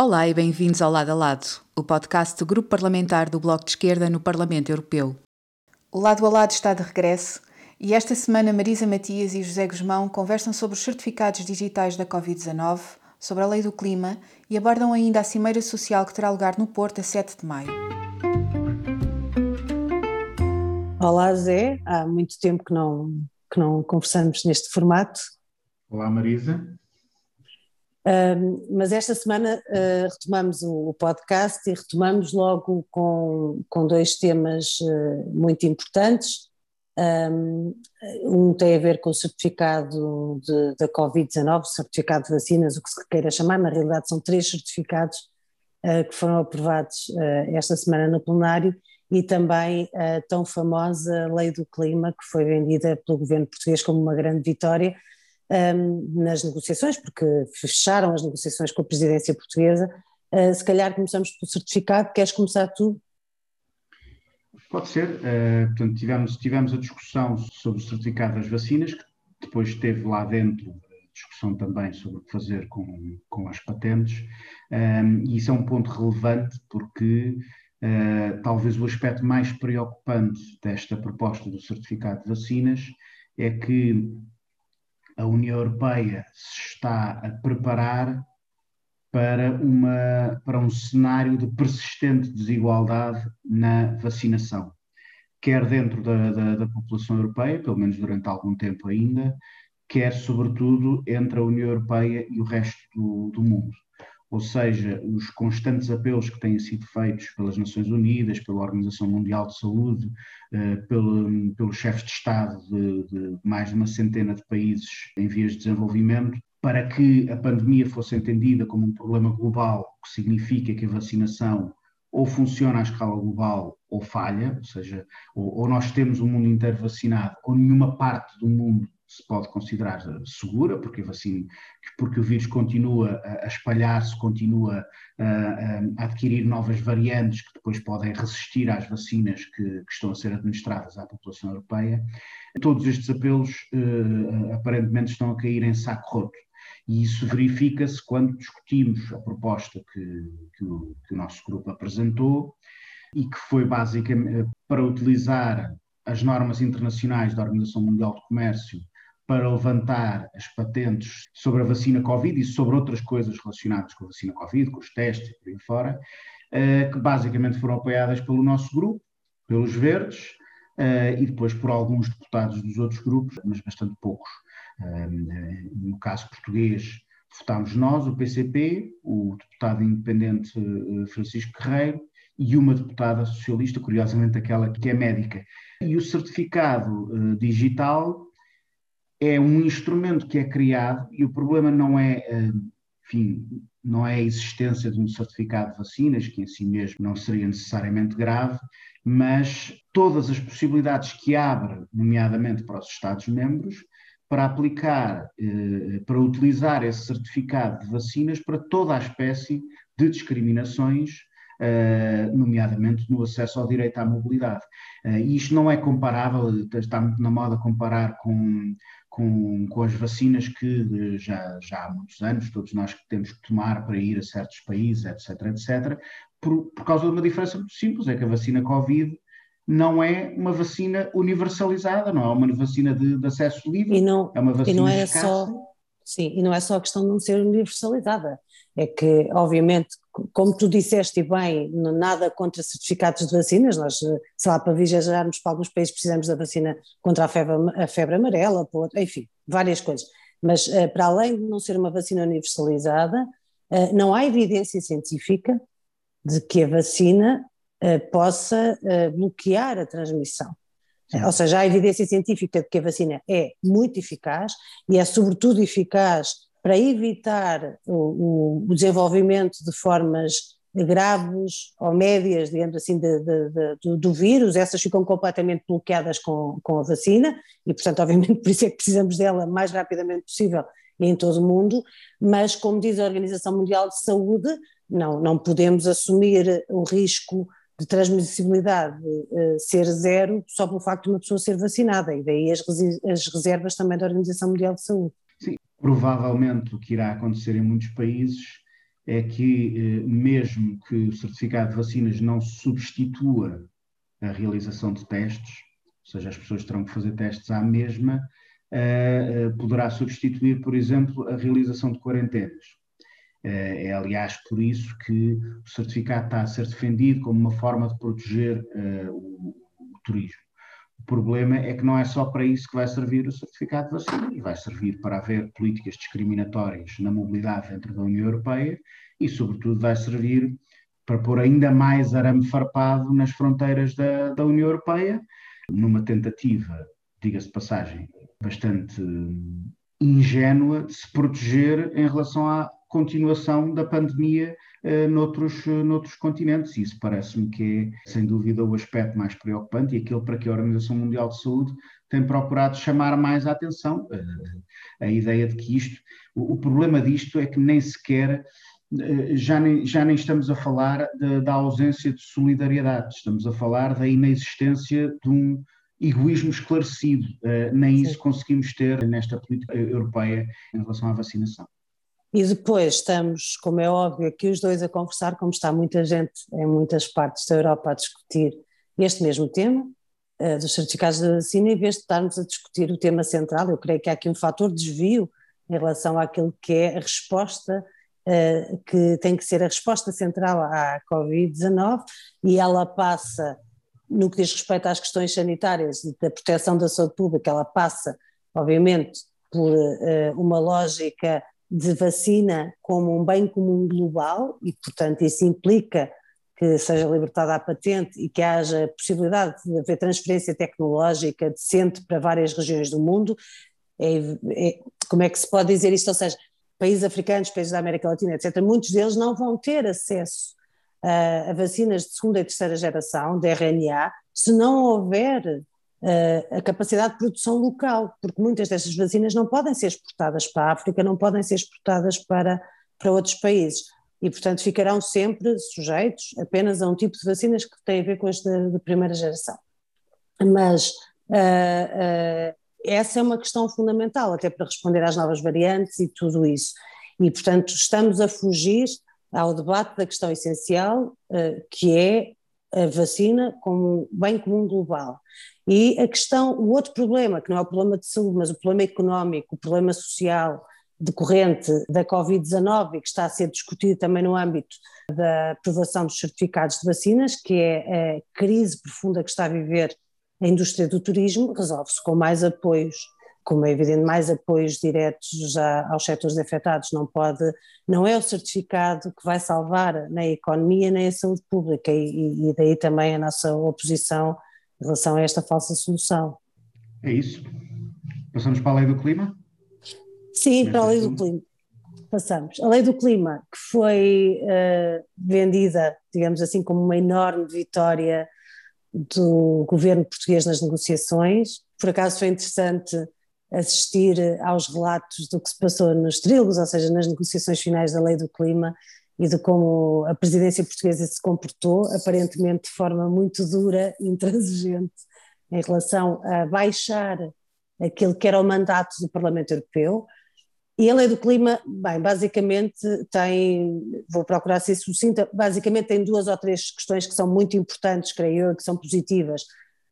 Olá e bem-vindos ao Lado a Lado, o podcast do Grupo Parlamentar do Bloco de Esquerda no Parlamento Europeu. O Lado a Lado está de regresso e esta semana Marisa Matias e José Guzmão conversam sobre os certificados digitais da Covid-19, sobre a lei do clima e abordam ainda a Cimeira Social que terá lugar no Porto a 7 de maio. Olá Zé, há muito tempo que não, que não conversamos neste formato. Olá Marisa mas esta semana uh, retomamos o, o, podcast e retomamos logo com, com dois temas uh, muito importantes. Um, um, tem a ver com o certificado da Covid-19, certificado de vacinas, o que se queira chamar, na realidade são três certificados uh, que foram aprovados esta semana no plenário e também a tão famosa Lei do Clima, que foi vendida pelo governo português como uma grande vitória, um, nas negociações, porque fecharam as negociações com a presidência portuguesa. Uh, se calhar começamos pelo certificado, queres começar tu? Pode ser. Uh, portanto, tivemos, tivemos a discussão sobre o certificado das vacinas, que depois teve lá dentro discussão também sobre o que fazer com, com as patentes, um, e isso é um ponto relevante porque uh, talvez o aspecto mais preocupante desta proposta do certificado de vacinas é que a União Europeia se está a preparar para, uma, para um cenário de persistente desigualdade na vacinação, quer dentro da, da, da população europeia, pelo menos durante algum tempo ainda, quer, sobretudo, entre a União Europeia e o resto do, do mundo ou seja, os constantes apelos que têm sido feitos pelas Nações Unidas, pela Organização Mundial de Saúde, eh, pelo, pelos chefes de Estado de, de mais de uma centena de países em vias de desenvolvimento, para que a pandemia fosse entendida como um problema global, que significa que a vacinação ou funciona à escala global ou falha, ou seja, ou, ou nós temos o mundo inteiro vacinado, ou nenhuma parte do mundo se pode considerar segura, porque, porque o vírus continua a espalhar-se, continua a, a, adquirir novas variantes que depois podem resistir às vacinas que, que, estão a ser administradas à população europeia. Todos estes apelos uh, aparentemente estão a cair em saco roto. E isso verifica-se quando discutimos a proposta que, que, o, que o nosso grupo apresentou e que foi basicamente para utilizar as normas internacionais da Organização Mundial do Comércio para levantar as patentes sobre a vacina Covid e sobre outras coisas relacionadas com a vacina Covid, com os testes e por aí fora, uh, que basicamente foram apoiadas pelo nosso grupo, pelos Verdes, uh, e depois por alguns deputados dos outros grupos, mas bastante poucos. Uh, no caso português, votámos nós, o PCP, o deputado independente Francisco Guerreiro e uma deputada socialista, curiosamente aquela que é médica. E o certificado digital é um instrumento que é criado e o problema não é, eh, enfim, não é a existência de um certificado de vacinas, que em si mesmo não seria necessariamente grave, mas todas as possibilidades que abre, nomeadamente para os Estados-membros, para aplicar, eh, para utilizar esse certificado de vacinas para toda a espécie de discriminações Uh, nomeadamente no acesso ao direito à mobilidade. Uh, isto não é comparável, está muito na moda comparar com, com, com as vacinas que já, já há muitos anos todos nós temos que tomar para ir a certos países, etc, etc, por, por causa de uma diferença muito simples, é que a vacina Covid não é uma vacina universalizada, não é uma vacina de, de acesso livre, e não, é uma vacina e não é Só, sim, e não é só a questão de não ser universalizada, é que, obviamente, como tu disseste bem, nada contra certificados de vacinas, nós, sei lá, para viajarmos para alguns países precisamos da vacina contra a febre, a febre amarela, enfim, várias coisas. Mas eh, para além de não ser uma vacina universalizada, eh, não há evidência científica de que a vacina eh, possa bloquear a transmissão. Sim. Ou seja, há evidência científica de que a vacina é muito eficaz e é sobretudo eficaz para evitar o, o, desenvolvimento de formas graves ou médias, digamos assim, de, de, de, do, vírus, essas ficam completamente bloqueadas com, com a vacina e, portanto, obviamente, por isso é que precisamos dela mais rapidamente possível em todo o mundo, mas, como diz a Organização Mundial de Saúde, não, não podemos assumir o risco de transmissibilidade uh, ser zero só pelo facto de uma pessoa ser vacinada, e daí as, as reservas também da Organização Mundial de Saúde. Sim, provavelmente o que irá acontecer em muitos países é que, mesmo que o certificado de vacinas não substitua a realização de testes, ou seja, as pessoas terão que fazer testes à mesma, poderá substituir, por exemplo, a realização de quarentenas. Eh, é, aliás, por isso que o certificado está a ser defendido como uma forma de proteger o, o, turismo. O problema é que não é só para isso que vai servir o certificado de vacina, e vai servir para haver políticas discriminatórias na mobilidade dentro da União Europeia e, sobretudo, vai servir para pôr ainda mais arame farpado nas fronteiras da, da União Europeia, numa tentativa, diga-se passagem, bastante ingênua de se proteger em relação à, continuação da pandemia noutros, uh, noutros continentes. Isso parece-me que é, sem dúvida, o aspecto mais preocupante e aquele para que a Organização Mundial de Saúde tem procurado chamar mais a atenção. Uh, a ideia de que isto, o, problema disto é que nem sequer. Já nem, já nem estamos a falar de, da ausência de solidariedade, estamos a falar da inexistência de um, egoísmo esclarecido. Nem Sim. isso conseguimos ter nesta política europeia em relação à vacinação. E depois estamos, como é óbvio, aqui os dois a conversar, como está muita gente em muitas partes da Europa a discutir este mesmo tema, uh, dos certificados de vacina, em vez de estarmos a discutir o tema central, eu creio que há aqui um fator de desvio em relação àquilo que é a resposta, uh, que tem que ser a resposta central à Covid-19, e ela passa, no que diz respeito às questões sanitárias e da proteção da saúde pública, ela passa, obviamente, por uh, uma lógica de vacina como um bem comum global e, portanto, isso implica que seja libertada a patente e que haja possibilidade de haver transferência tecnológica decente para várias regiões do mundo. É, é, como é que se pode dizer isto? Ou seja, países africanos, países da América Latina, etc., muitos deles não vão ter acesso a, a vacinas de segunda e terceira geração, de RNA, se não houver a capacidade de produção local, porque muitas destas vacinas não podem ser exportadas para a África, não podem ser exportadas para, para outros países. E, portanto, ficarão sempre sujeitos apenas a um tipo de vacinas que tem a ver com as de, primeira geração. Mas uh, uh, essa é uma questão fundamental, até para responder às novas variantes e tudo isso. E, portanto, estamos a fugir ao debate da questão essencial, uh, que é a vacina como bem comum global. E a questão, o outro problema, que não é o problema de saúde, mas o problema económico, o problema social decorrente da Covid-19 e que está a ser discutido também no âmbito da aprovação dos certificados de vacinas, que é a crise profunda que está a viver a indústria do turismo, resolve-se com mais apoios, como é evidente, mais apoios diretos já aos setores afetados, não pode, não é o certificado que vai salvar nem a economia nem a saúde pública. E, e daí também a nossa oposição em relação a esta falsa solução. É isso. Passamos para a lei do clima? Sim, para a lei do clima. Passamos. A lei do clima, que foi uh, vendida, digamos assim, como uma enorme vitória do governo português nas negociações. Por acaso foi interessante assistir aos relatos do que se passou nos trílogos, ou seja, nas negociações finais da lei do clima, e de como a presidência portuguesa se comportou, aparentemente de forma muito dura e intransigente, em relação a baixar aquilo que era o mandato do Parlamento Europeu. E a lei do clima, bem, basicamente tem, vou procurar ser sucinta, basicamente tem duas ou três questões que são muito importantes, creio eu, que são positivas.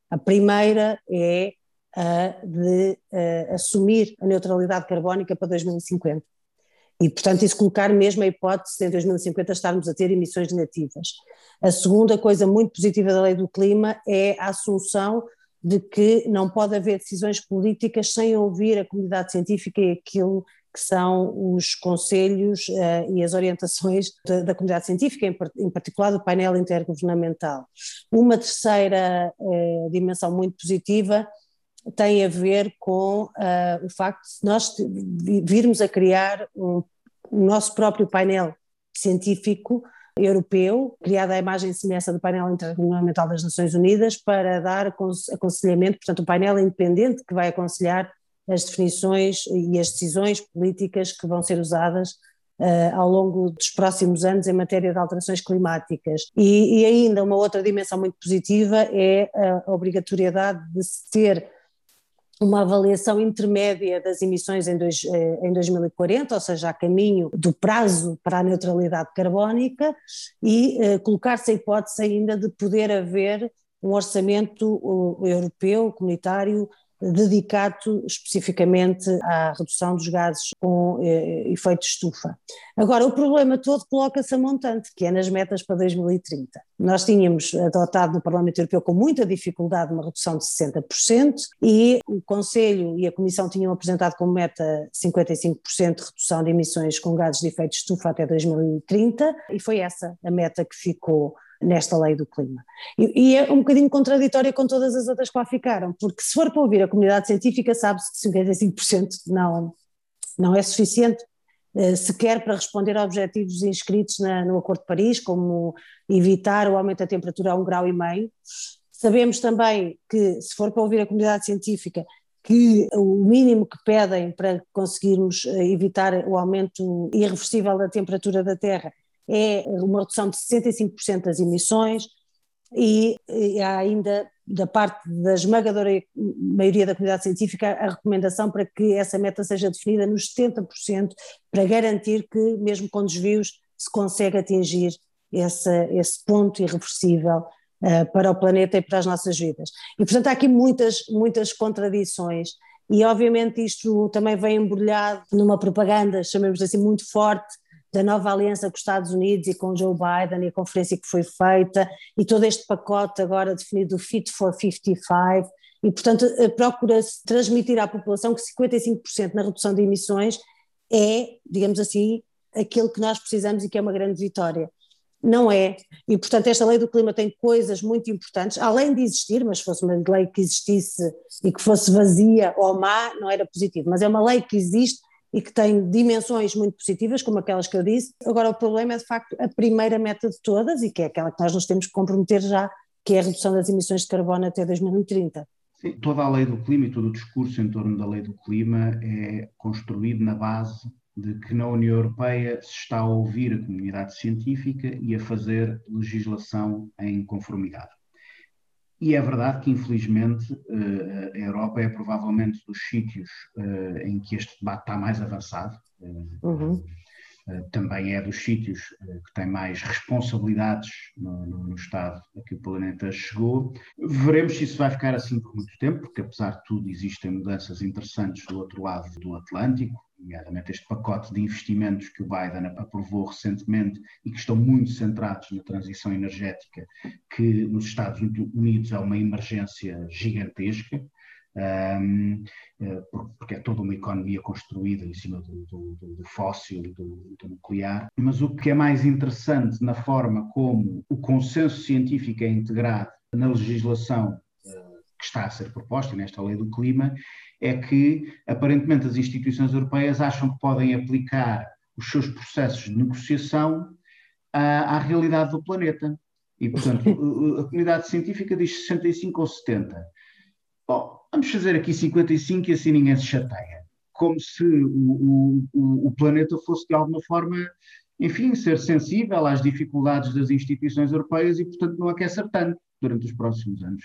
A primeira é a de a, assumir a neutralidade carbónica para 2050. E, portanto, isso colocar mesmo a hipótese de em 2050 estarmos a ter emissões negativas. A segunda coisa muito positiva da lei do clima é a assunção de que não pode haver decisões políticas sem ouvir a comunidade científica e aquilo que são os conselhos uh, e as orientações da, da comunidade científica, em, em, particular do painel intergovernamental. Uma terceira uh, dimensão muito positiva tem a ver com uh, o facto de nós virmos a criar um, o nosso próprio painel científico europeu, criado à imagem e semelhança do painel intergovernamental das Nações Unidas, para dar aconselhamento, portanto, um painel independente que vai aconselhar as definições e as decisões políticas que vão ser usadas uh, ao longo dos próximos anos em matéria de alterações climáticas. E, e ainda uma outra dimensão muito positiva é a obrigatoriedade de se ter uma avaliação intermédia das emissões em, dois, eh, em 2040, ou seja, a caminho do prazo para a neutralidade carbónica, e eh, colocar-se a hipótese ainda de poder haver um orçamento europeu, comunitário, dedicado especificamente à redução dos gases com eh, efeito estufa. Agora, o problema todo coloca-se a montante, que é nas metas para 2030. Nós tínhamos adotado no Parlamento Europeu com muita dificuldade uma redução de 60% e o Conselho e a Comissão tinham apresentado como meta 55% de redução de emissões com gases de efeito estufa até 2030 e foi essa a meta que ficou nesta lei do clima. E, e, é um bocadinho contraditória com todas as outras que lá ficaram, porque se for para ouvir a comunidade científica, sabe-se que 55% não, não é suficiente eh, sequer para responder a objetivos inscritos na, no Acordo de Paris, como evitar o aumento da temperatura a um grau e meio. Sabemos também que, se for para ouvir a comunidade científica, que o mínimo que pedem para conseguirmos eh, evitar o aumento irreversível da temperatura da Terra é uma redução de 65% das emissões e, e há ainda da parte da esmagadora maioria da comunidade científica a recomendação para que essa meta seja definida nos 70% para garantir que mesmo com desvios se consegue atingir esse, esse ponto irreversível uh, para o planeta e para as nossas vidas. E portanto há aqui muitas, muitas contradições e obviamente isto também vem embrulhado numa propaganda, chamemos assim, muito forte da nova aliança com os Estados Unidos e com Joe Biden e a conferência que foi feita e todo este pacote agora definido do Fit for 55 e portanto eh, procura-se transmitir à população que 55% na redução de emissões é, digamos assim, aquilo que nós precisamos e que é uma grande vitória. Não é, e portanto esta lei do clima tem coisas muito importantes, além de existir, mas se fosse uma lei que existisse e que fosse vazia ou má, não era positivo, mas é uma lei que existe e que tem dimensões muito positivas, como aquelas que eu disse. Agora, o problema é de facto a primeira meta de todas e que é aquela que nós nos temos que comprometer já, que é a redução das emissões de carbono até 2030. Sim, toda a lei do clima e todo o discurso em torno da lei do clima é construído na base de que na União Europeia se está a ouvir a comunidade científica e a fazer legislação em conformidade. E é verdade que, infelizmente, eh, a Europa é provavelmente dos sítios eh, em que este debate está mais avançado. Uhum. Eh, também é dos sítios que tem mais responsabilidades no, no, no, estado a que o planeta chegou. Veremos se isso vai ficar assim por muito tempo, porque apesar de tudo existem mudanças interessantes do outro lado do Atlântico nomeadamente este pacote de investimentos que o Biden aprovou recentemente e que estão muito centrados na transição energética, que nos Estados Unidos é uma emergência gigantesca, eh, porque é toda uma economia construída em cima do, do, do fóssil do, do, nuclear. Mas o que é mais interessante na forma como o consenso científico é integrado na legislação que está a ser proposta nesta lei do clima é que, aparentemente, as instituições europeias acham que podem aplicar os seus processos de negociação à, à realidade do planeta. E, portanto, a comunidade científica diz 65 ou 70. Bom, vamos fazer aqui 55 e assim ninguém se chateia. Como se o, o, o planeta fosse, de alguma forma, enfim, ser sensível às dificuldades das instituições europeias e, portanto, não aquecer tanto durante os próximos anos.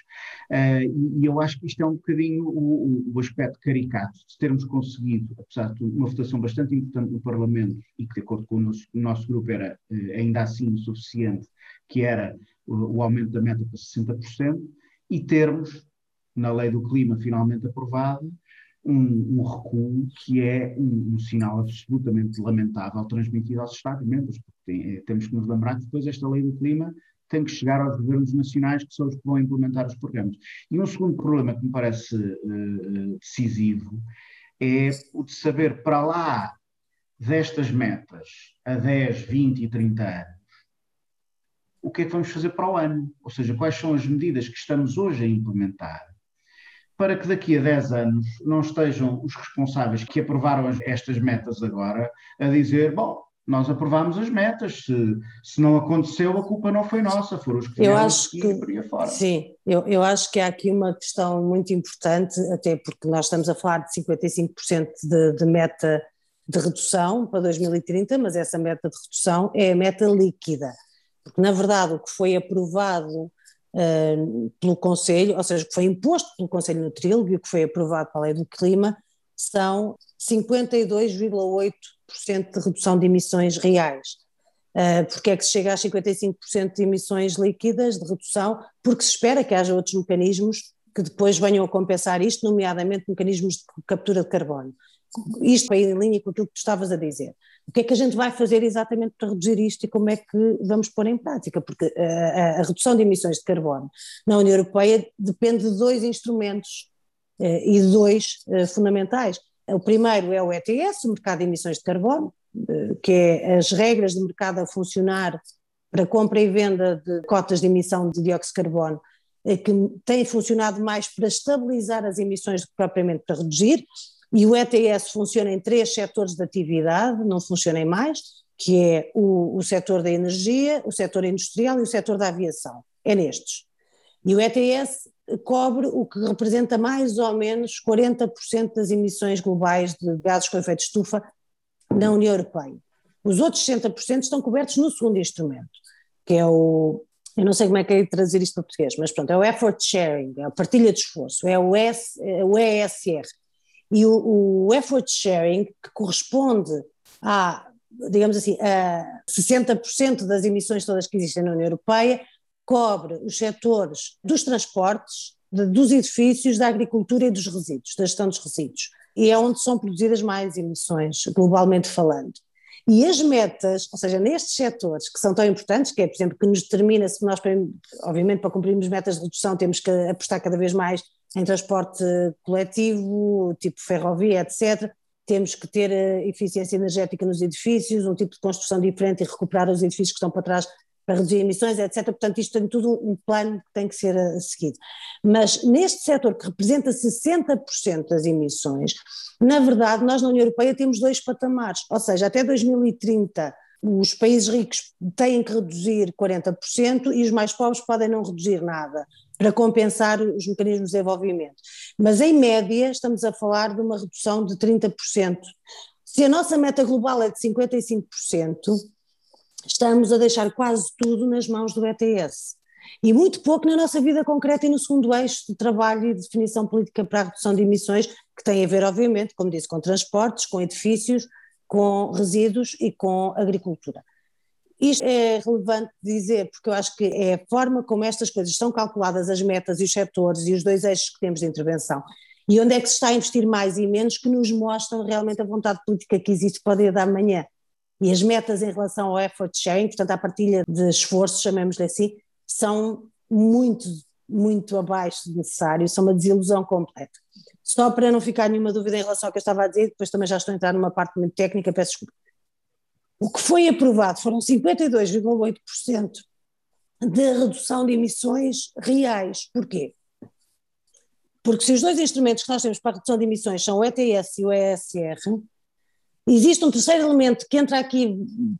Uh, e, eu acho que isto é um bocadinho o, o, aspecto caricato de termos conseguido, apesar de uma votação bastante importante no Parlamento e que, de acordo com o nosso, o nosso grupo, era uh, ainda assim suficiente, que era o, o aumento da meta para 60%, e termos, na lei do clima finalmente aprovada, um, um, recuo que é um, um, sinal absolutamente lamentável transmitido aos Estados-membros, porque tem, é, temos que nos lembrar que depois esta lei do clima tem que chegar aos governos nacionais, que são os que vão implementar os programas. E um segundo problema que me parece uh, decisivo é o de saber para lá destas metas a 10, 20 e 30 anos, o que é que vamos fazer para o ano? Ou seja, quais são as medidas que estamos hoje a implementar para que daqui a 10 anos não estejam os responsáveis que aprovaram estas metas agora a dizer, bom, nós aprovámos as metas, se, se não aconteceu a culpa não foi nossa, foram os que eu acho que fora. Sim, eu, eu acho que há aqui uma questão muito importante, até porque nós estamos a falar de 55% de, de meta de redução para 2030, mas essa meta de redução é a meta líquida, porque na verdade o que foi aprovado uh, pelo Conselho, ou seja, que foi imposto pelo Conselho no Trilho e que foi aprovado para a Lei do Clima, são 52,8% de redução de emissões reais. Uh, porque é que se chega a 55% de emissões líquidas de redução? Porque se espera que haja outros mecanismos que depois venham a compensar isto, nomeadamente mecanismos de captura de carbono. Isto vai em linha com aquilo que tu estavas a dizer. O que é que a gente vai fazer exatamente para reduzir isto e como é que vamos pôr em prática? Porque a, a, a redução de emissões de carbono na União Europeia depende de dois instrumentos eh, e dois eh, fundamentais. O primeiro é o ETS, o mercado de emissões de carbono, eh, que é as regras de mercado a funcionar para compra e venda de cotas de emissão de dióxido de carbono, que tem funcionado mais para estabilizar as emissões do que propriamente para reduzir, e o ETS funciona em três setores de atividade, não funciona em mais, que é o, o setor da energia, o setor industrial e o setor da aviação. É nestes. E o ETS cobre o que representa mais ou menos 40% das emissões globais de gases com efeito de estufa na União Europeia. Os outros 60% estão cobertos no segundo instrumento, que é o, eu não sei como é que é trazer isto para português, mas pronto, é o effort sharing, é a partilha de esforço, é o, S, é o ESR. E o, o effort sharing, que corresponde a, digamos assim, a 60% das emissões todas que existem na União Europeia, cobre os setores dos transportes, de, dos edifícios, da agricultura e dos resíduos, da gestão dos resíduos. E é onde são produzidas mais emissões, globalmente falando. E as metas, ou seja, nestes setores que são tão importantes, que é, por exemplo, que nos determina se nós, obviamente, para cumprirmos metas de redução, temos que apostar cada vez mais em transporte coletivo, tipo ferrovia, etc. Temos que ter eh, eficiência energética nos edifícios, um tipo de construção diferente e recuperar os edifícios que estão para trás para reduzir emissões, etc. Portanto, isto tem tudo um plano que tem que ser eh, seguido. Mas neste setor que representa 60% das emissões, na verdade, nós na União Europeia temos dois patamares, ou seja, até 2030 os países ricos têm que reduzir 40% e os mais pobres podem não reduzir nada para compensar os mecanismos de desenvolvimento. Mas em média estamos a falar de uma redução de 30%. Se a nossa meta global é de 55%, estamos a deixar quase tudo nas mãos do ETS. E muito pouco na nossa vida concreta e no segundo eixo de trabalho e definição política para a redução de emissões, que tem a ver, obviamente, como disse, com transportes, com edifícios, com resíduos e com agricultura. Isto é relevante dizer, porque eu acho que é a forma como estas coisas são calculadas, as metas e os setores e os dois eixos que temos de intervenção, e onde é que se está a investir mais e menos, que nos mostram realmente a vontade política que existe para o dia da manhã. E as metas em relação ao effort sharing, portanto, à partilha de esforços, chamemos-lhe assim, são muito, muito abaixo do necessário, são uma desilusão completa. Só para não ficar nenhuma dúvida em relação ao que eu estava a dizer, depois também já estou a entrar numa parte muito técnica, peço desculpa. O que foi aprovado foram 52,8% de redução de emissões reais. Porquê? Porque se os dois instrumentos que nós temos para a redução de emissões são o ETS e o ESR, existe um terceiro elemento que entra aqui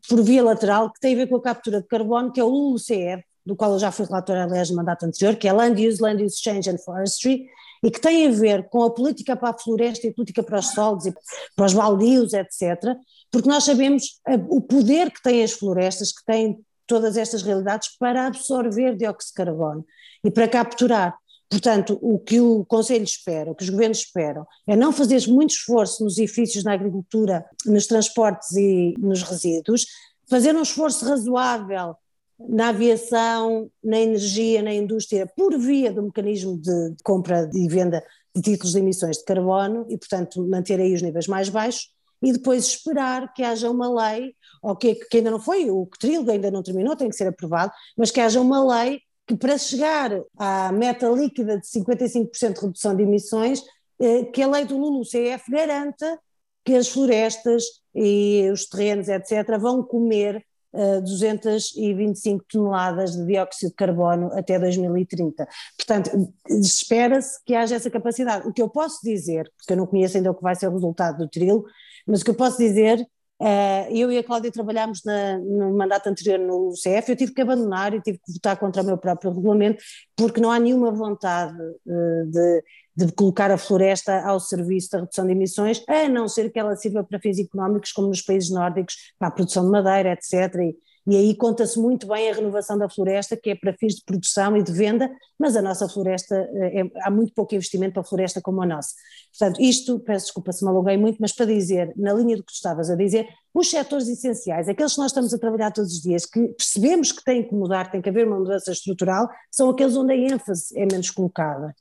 por via lateral, que tem a ver com a captura de carbono, que é o LULUCF, do qual eu já fui relatora, aliás, no mandato anterior, que é Land Use, Land Use Change and Forestry, e que tem a ver com a política para a floresta e a política para os solos e para os baldios, etc., porque nós sabemos o poder que têm as florestas, que têm todas estas realidades para absorver dióxido de carbono e para capturar. Portanto, o que o Conselho espera, o que os governos esperam, é não fazer muito esforço nos edifícios, na agricultura, nos transportes e nos resíduos, fazer um esforço razoável na aviação, na energia, na indústria, por via do mecanismo de compra e venda de títulos de emissões de carbono e, portanto, manter aí os níveis mais baixos e depois esperar que haja uma lei, ou que, que ainda não foi, o trilho ainda não terminou, tem que ser aprovado, mas que haja uma lei que para chegar à meta líquida de 55% de redução de emissões, eh, que a lei do LULUCF garanta que as florestas e os terrenos, etc., vão comer 225 toneladas de dióxido de carbono até 2030. Portanto, espera-se que haja essa capacidade. O que eu posso dizer, porque eu não conheço ainda o que vai ser o resultado do trilo, mas o que eu posso dizer Uh, eu e a Cláudia trabalhámos na, no mandato anterior no CF, eu tive que abandonar e tive que votar contra o meu próprio regulamento, porque não há nenhuma vontade uh, de, de, colocar a floresta ao serviço da redução de emissões, a não ser que ela sirva para fins económicos, como nos países nórdicos, para a produção de madeira, etc., e, E aí conta-se muito bem a renovação da floresta, que é para fins de produção e de venda, mas a nossa floresta, é, há muito pouco investimento para a floresta como a nossa. Portanto, isto, peço desculpa se me aluguei muito, mas para dizer, na linha do que tu estavas a dizer, os setores essenciais, aqueles que nós estamos a trabalhar todos os dias, que percebemos que têm que mudar, tem que haver uma mudança estrutural, são aqueles onde a ênfase é menos colocada.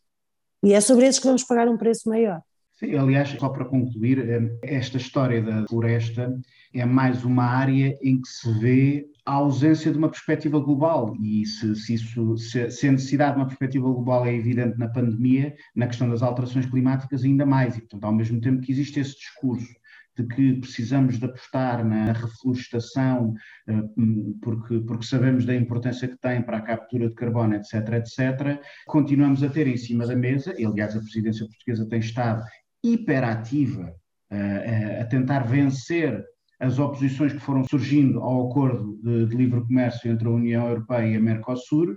E é sobre esses que vamos pagar um preço maior. Sim, aliás, só para concluir, eh, esta história da floresta é mais uma área em que se vê a ausência de uma perspectiva global. E se, se, isso, se, se, a necessidade de uma perspectiva global é evidente na pandemia, na questão das alterações climáticas ainda mais, e portanto ao mesmo tempo que existe esse discurso de que precisamos de apostar na reflorestação eh, porque, porque sabemos da importância que tem para a captura de carbono, etc, etc, continuamos a ter em cima da mesa, e aliás a presidência portuguesa tem estado hiperativa uh, a tentar vencer as oposições que foram surgindo ao acordo de, de livre comércio entre a União Europeia e a Mercosul,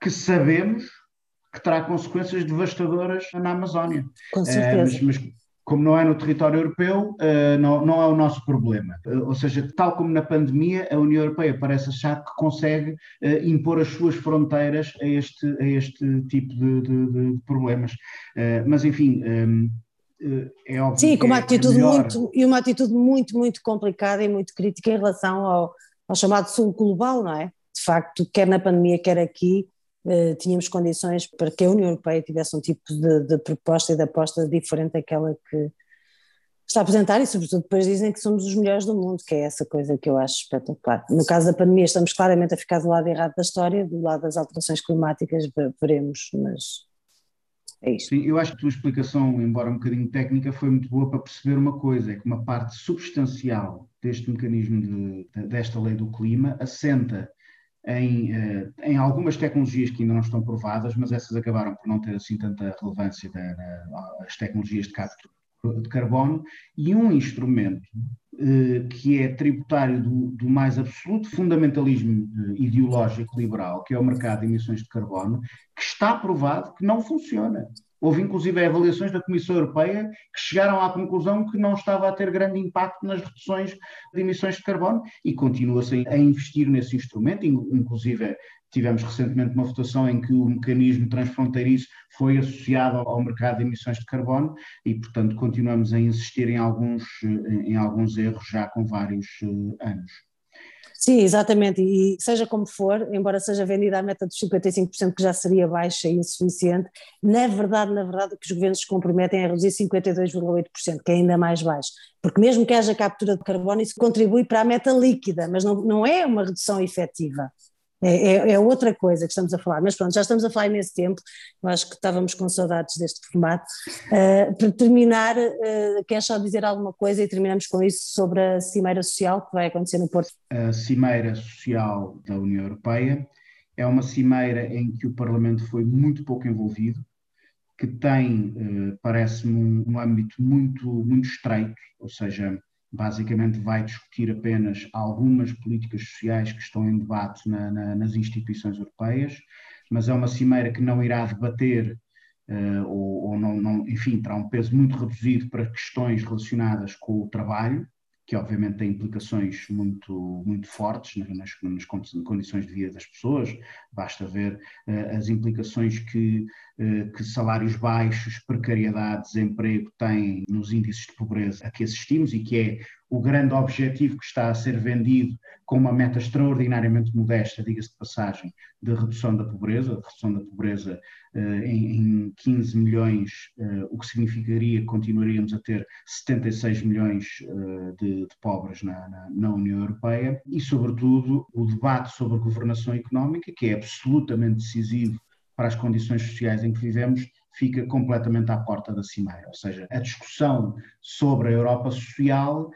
que sabemos que terá consequências devastadoras na Amazónia. Com certeza. Uh, mas, mas, como não é no território europeu, não, não é o nosso problema. Ou seja, tal como na pandemia, a União Europeia parece achar que consegue impor as suas fronteiras a este, a este tipo de, de, de problemas. mas, enfim. Um, é óbvio. Sim, com uma é, atitude muito, e uma atitude muito, muito complicada e muito crítica em relação ao, ao chamado sul global, não é? De facto, quer na pandemia, quer aqui, eh, tínhamos condições para que a União Europeia tivesse um tipo de, de, proposta e de aposta diferente daquela que está a apresentar e sobretudo depois dizem que somos os melhores do mundo, que é essa coisa que eu acho espetacular. No caso da pandemia estamos claramente a ficar do lado errado da história, do lado das alterações climáticas veremos, mas é. Sim, eu acho que a tua explicação, embora um bocadinho técnica, foi muito boa para perceber uma coisa, é que uma parte substancial deste mecanismo de, desta lei do clima assenta em, eh, em, algumas tecnologias que ainda não estão provadas, mas essas acabaram por não ter assim tanta relevância das tecnologias de captura de carbono, e um instrumento eh, que é tributário do, do, mais absoluto fundamentalismo eh, ideológico liberal, que é o mercado de emissões de carbono, que está provado que não funciona. Houve inclusive avaliações da Comissão Europeia que chegaram à conclusão que não estava a ter grande impacto nas reduções de emissões de carbono e continua-se a investir nesse instrumento, inclusive Tivemos recentemente uma votação em que o mecanismo transfronteiriço foi associado ao mercado de emissões de carbono e, portanto, continuamos a insistir em alguns, em alguns erros já com vários eh, anos. Sim, exatamente, e seja como for, embora seja vendida a meta dos 55%, que já seria baixa e insuficiente, na verdade, na verdade, o que os governos se comprometem é reduzir 52,8%, que é ainda mais baixo, porque mesmo que haja captura de carbono, isso contribui para a meta líquida, mas não, não é uma redução efetiva. É, é, é, outra coisa que estamos a falar, mas pronto, já estamos a falar nesse tempo, eu acho que estávamos com saudades deste formato. Uh, para terminar, uh, queres só dizer alguma coisa e terminamos com isso sobre a Cimeira Social que vai acontecer no Porto? A Cimeira Social da União Europeia é uma cimeira em que o Parlamento foi muito pouco envolvido, que tem, uh, parece-me, um, um âmbito muito, muito estreito, ou seja, basicamente vai discutir apenas algumas políticas sociais que estão em debate na, na, nas instituições europeias, mas é uma cimeira que não irá debater uh, ou, ou não, não, enfim, terá um peso muito reduzido para questões relacionadas com o trabalho, que obviamente tem implicações muito, muito fortes nas, nas, condições de vida das pessoas, basta ver uh, as implicações que, uh, que salários baixos, precariedade, desemprego têm nos índices de pobreza a que assistimos e que é o grande objetivo que está a ser vendido com uma meta extraordinariamente modesta, diga-se de passagem, de redução da pobreza, de redução da pobreza uh, em, em, 15 milhões, uh, o que significaria que continuaríamos a ter 76 milhões uh, de, de, pobres na, na, na, União Europeia, e, sobretudo, o debate sobre governação económica, que é absolutamente decisivo para as condições sociais em que vivemos, fica completamente à porta da cimeira. Ou seja, a discussão sobre a Europa social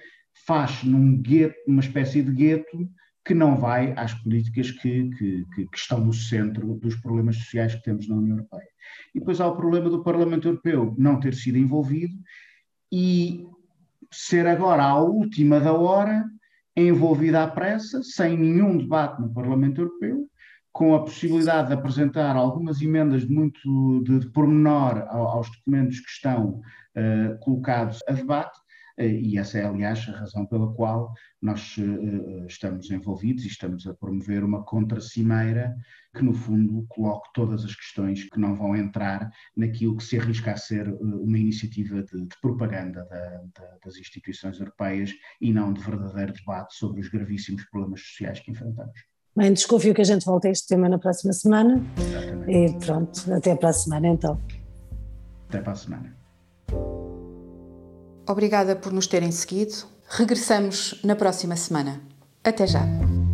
faz num gueto, uma espécie de gueto que não vai às políticas que, que, que, estão no centro dos problemas sociais que temos na União Europeia. E depois há o problema do Parlamento Europeu não ter sido envolvido e ser agora à última da hora envolvida à pressa, sem nenhum debate no Parlamento Europeu, com a possibilidade de apresentar algumas emendas de muito de, de pormenor aos documentos que estão uh, colocados a debate, e essa é, aliás, a razão pela qual nós estamos envolvidos e estamos a promover uma contra-cimeira que, no fundo, coloque todas as questões que não vão entrar naquilo que se arrisca a ser uma iniciativa de, de propaganda da, da, das instituições europeias e não de verdadeiro debate sobre os gravíssimos problemas sociais que enfrentamos. Bem, desconfio que a gente volte a este tema na próxima semana. Exatamente. E pronto, até para a semana então. Até para a semana. Obrigada por nos terem seguido. Regressamos na próxima semana. Até já!